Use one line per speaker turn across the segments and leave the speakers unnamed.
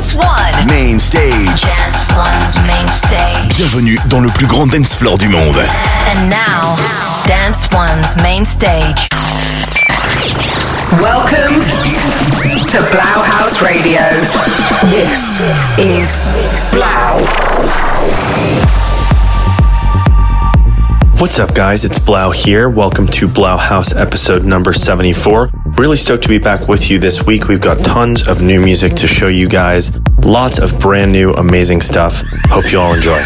Dance One.
Main stage.
Dance One's main stage.
Bienvenue dans le plus grand dance floor du monde.
And now, Dance One's main stage.
Welcome to 3LAU House Radio. This is 3LAU.
What's up, guys? It's 3LAU here. Welcome to 3LAU House episode number 74. Really stoked to be back with you this week. We've got tons of new music to show you guys, lots of brand new, amazing stuff. Hope you all enjoy.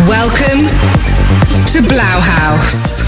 Welcome to 3LAU House.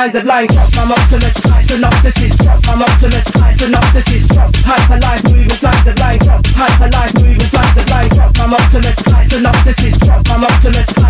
sides of life. I'm optimist, synopsis. I'm optimist, synopsis. Hyperlife, moving sides of life. Hyperlife, moving sides of life. I'm optimist, synopsis. I'm optimist.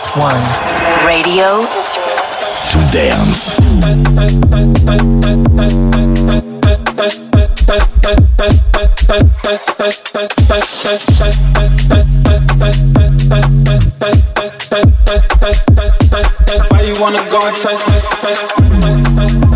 Dance One. Radio to dance.
Why you wanna go and test?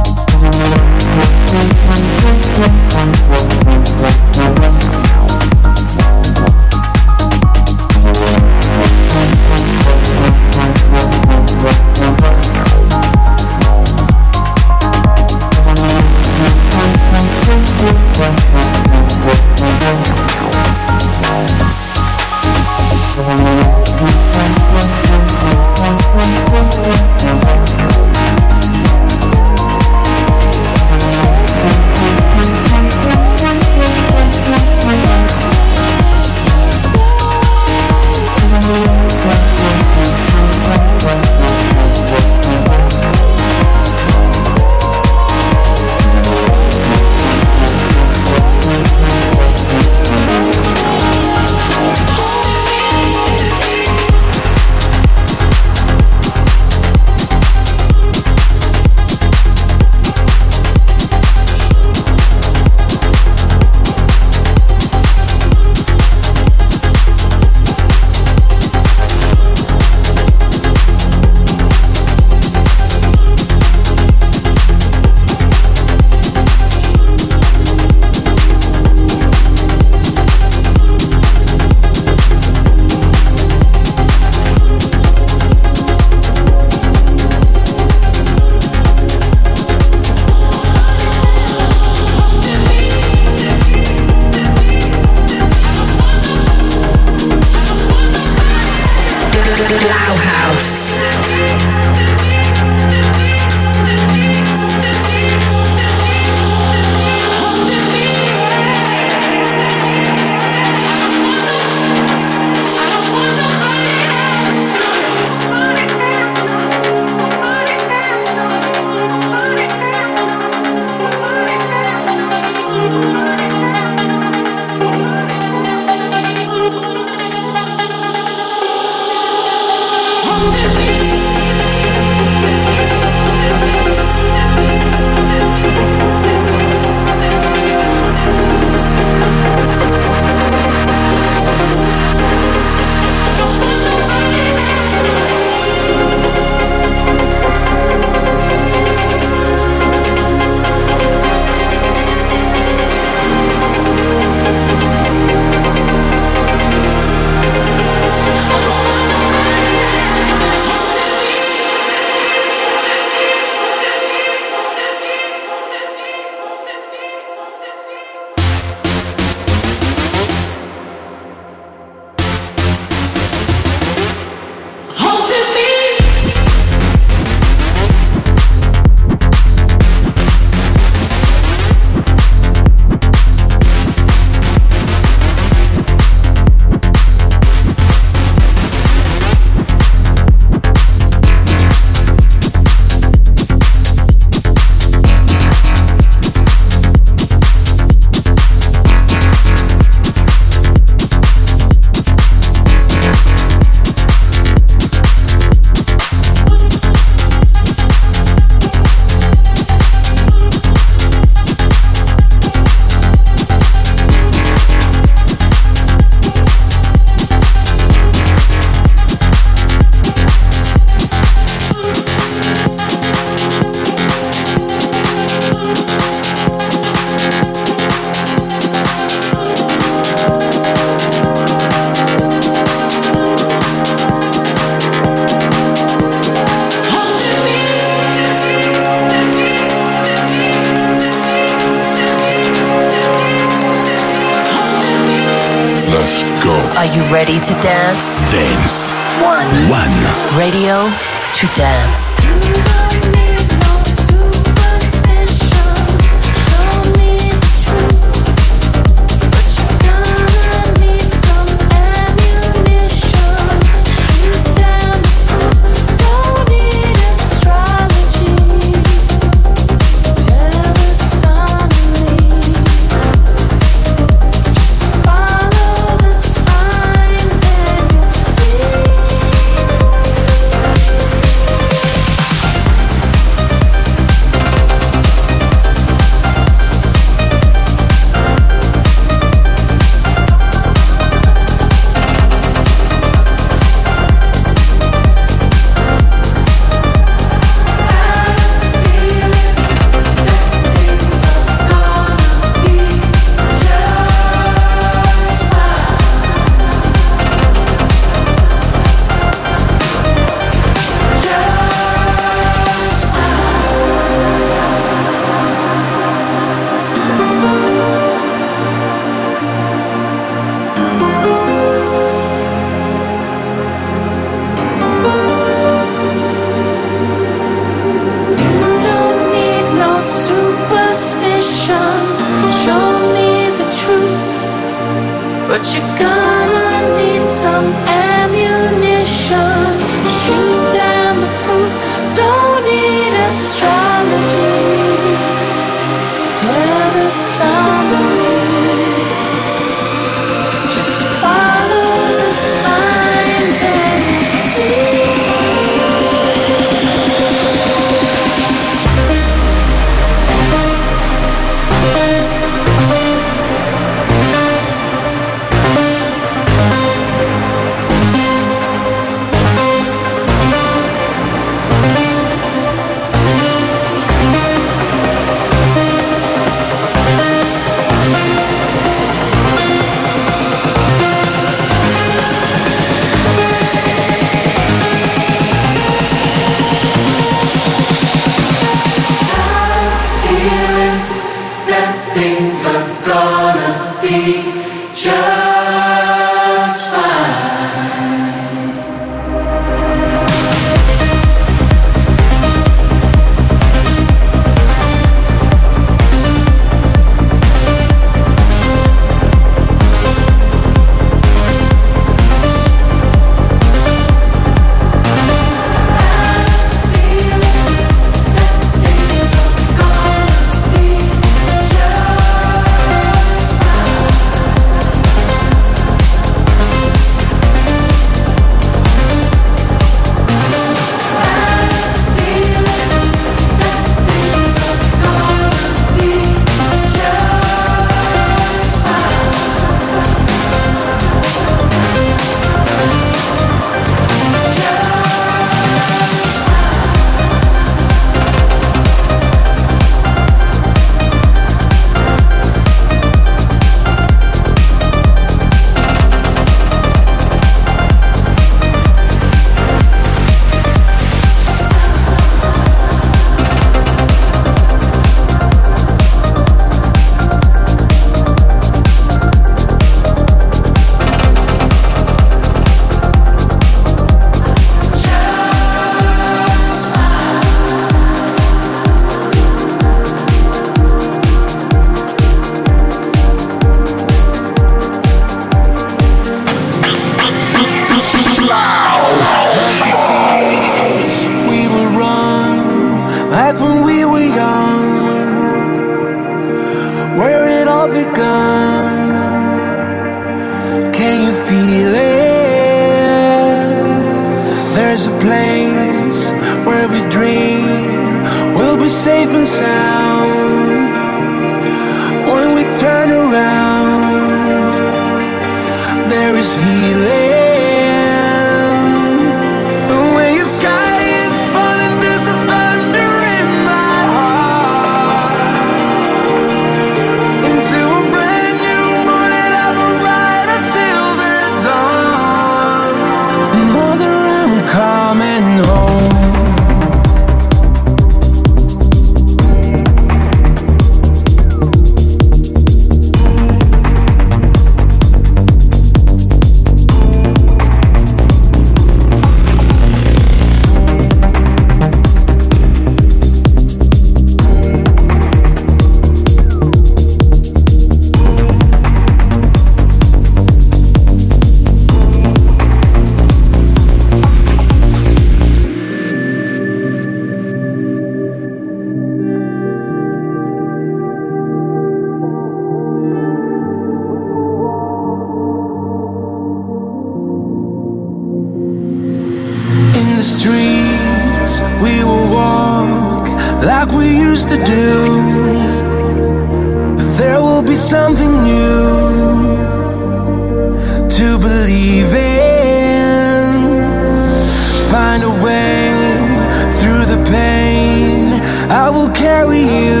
I will carry you.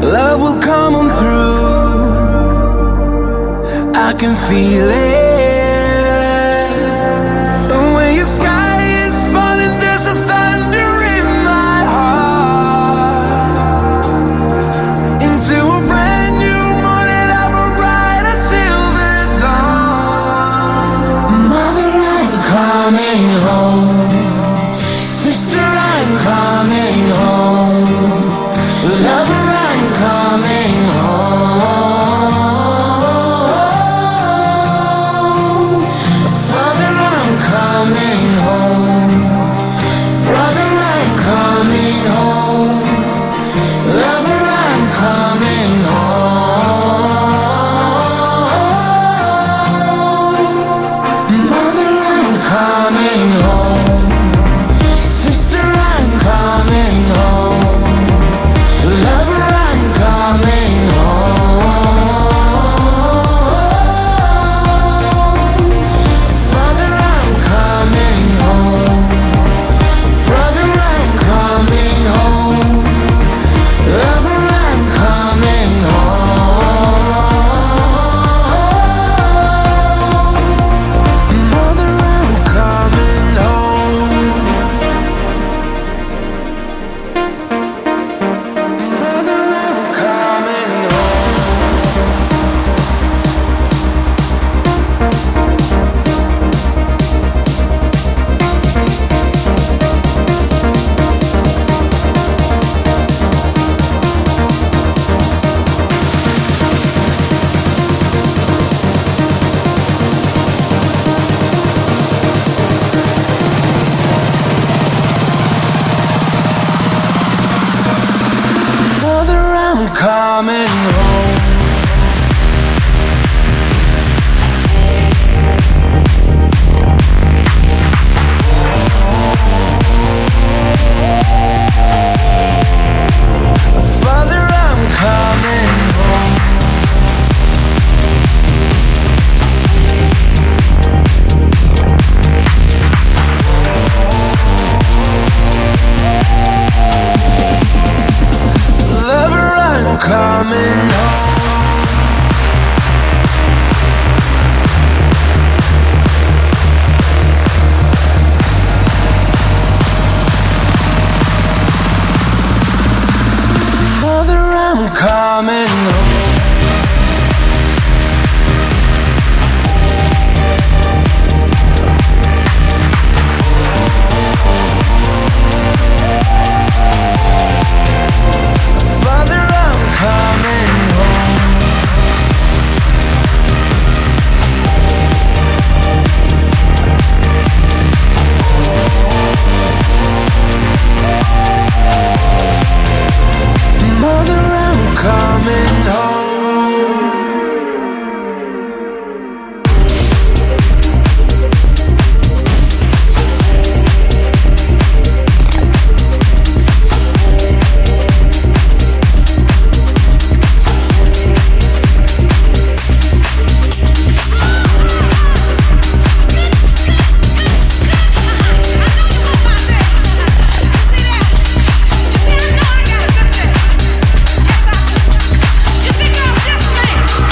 Love will come on through. I can feel it.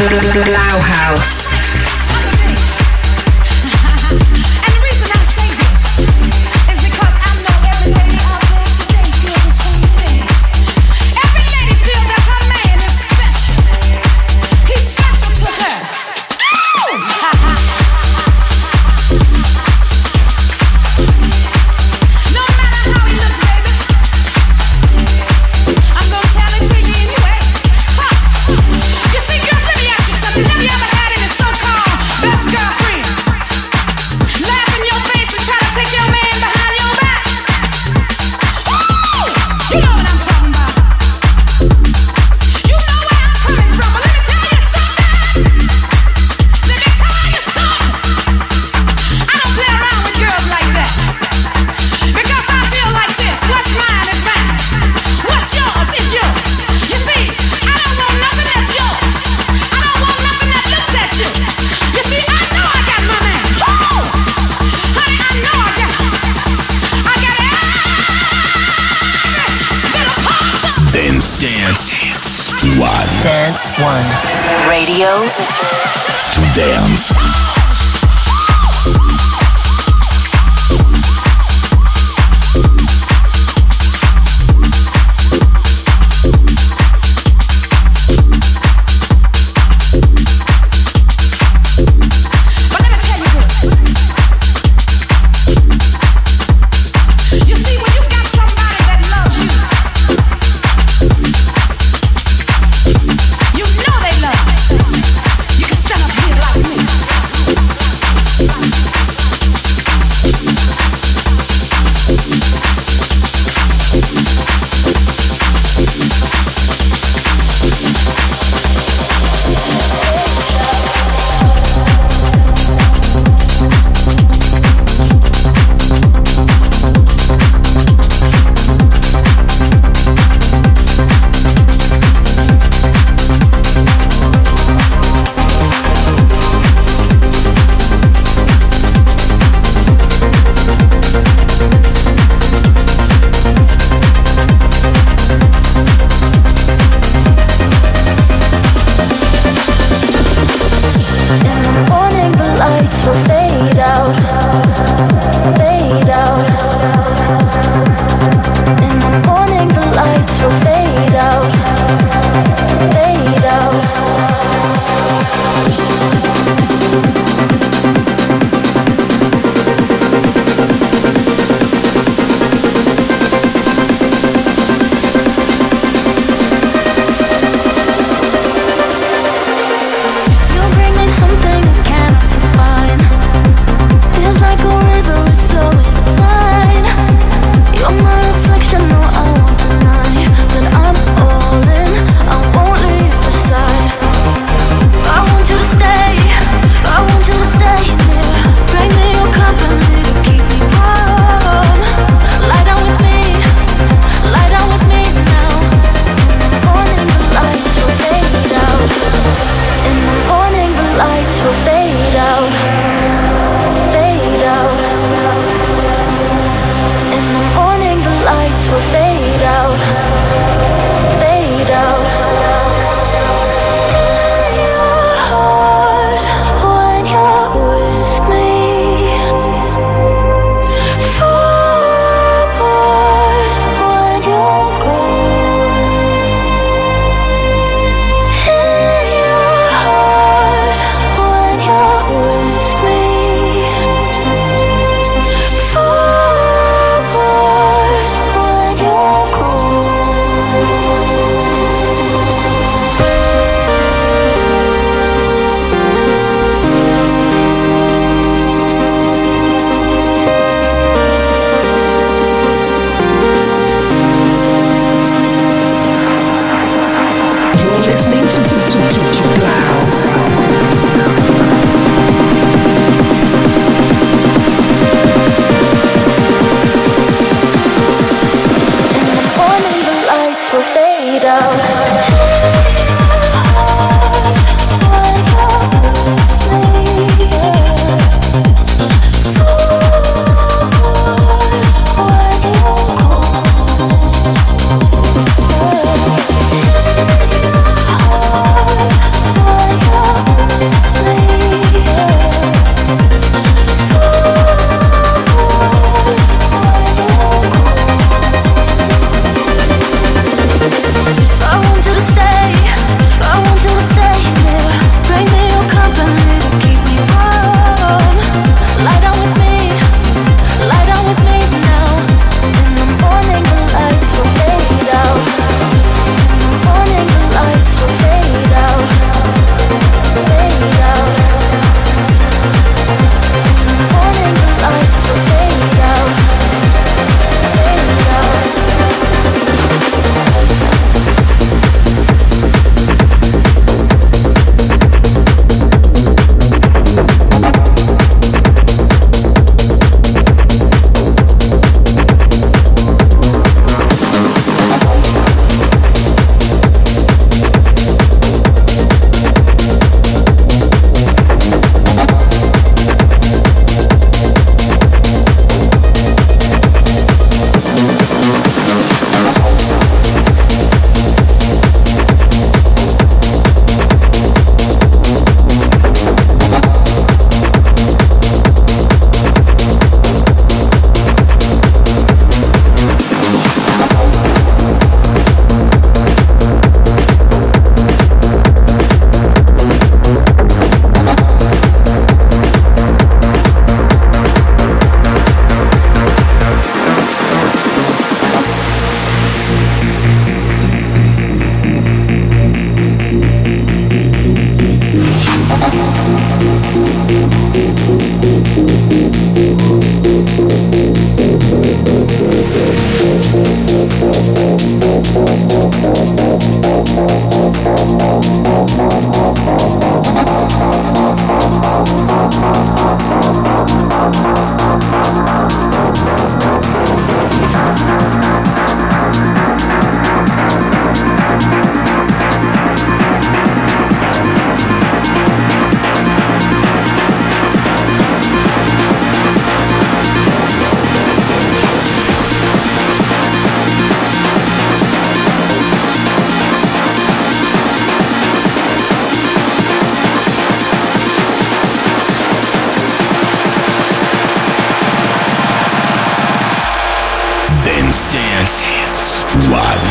3LAU HAUS.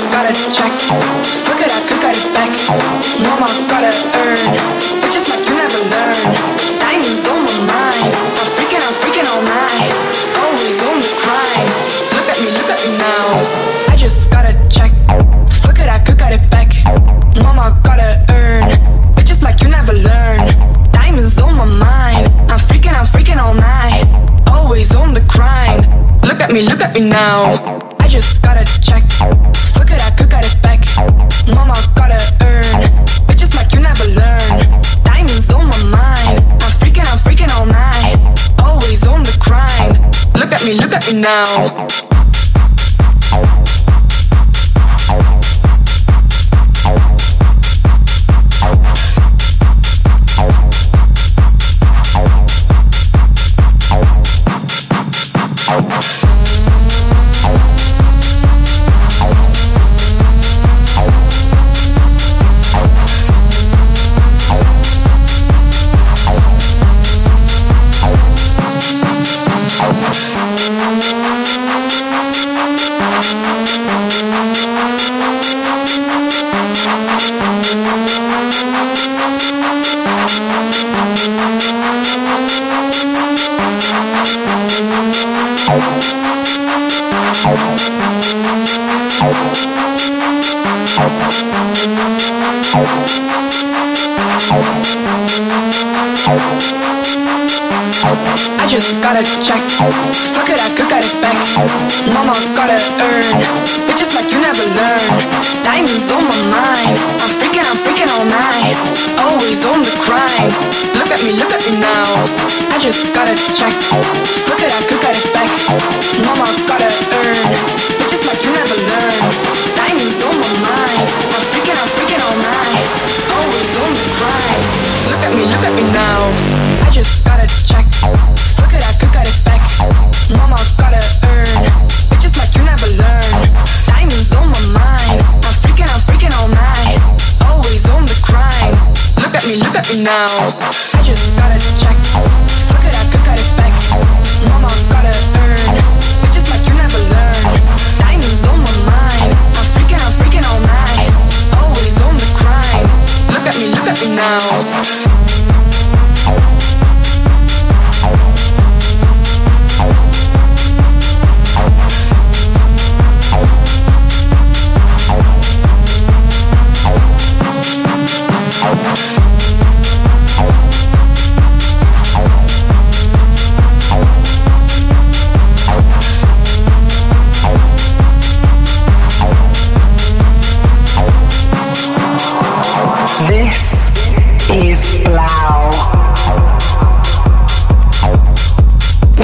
Got
a now. I
just gotta check. Fuck it, I could got it back. Mama gotta earn. Bitches like you never learn. Diamonds on my mind. I'm all night, always on the grind. Look at me, look at me now. I just gotta check. Look at I could got it back. Mama gotta earn, but just like you never learn. now.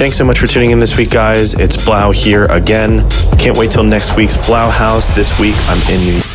Thanks so much for tuning in this week, guys. It's 3LAU here again. Can't wait till next week's 3LAU HAUS. This week I'm in New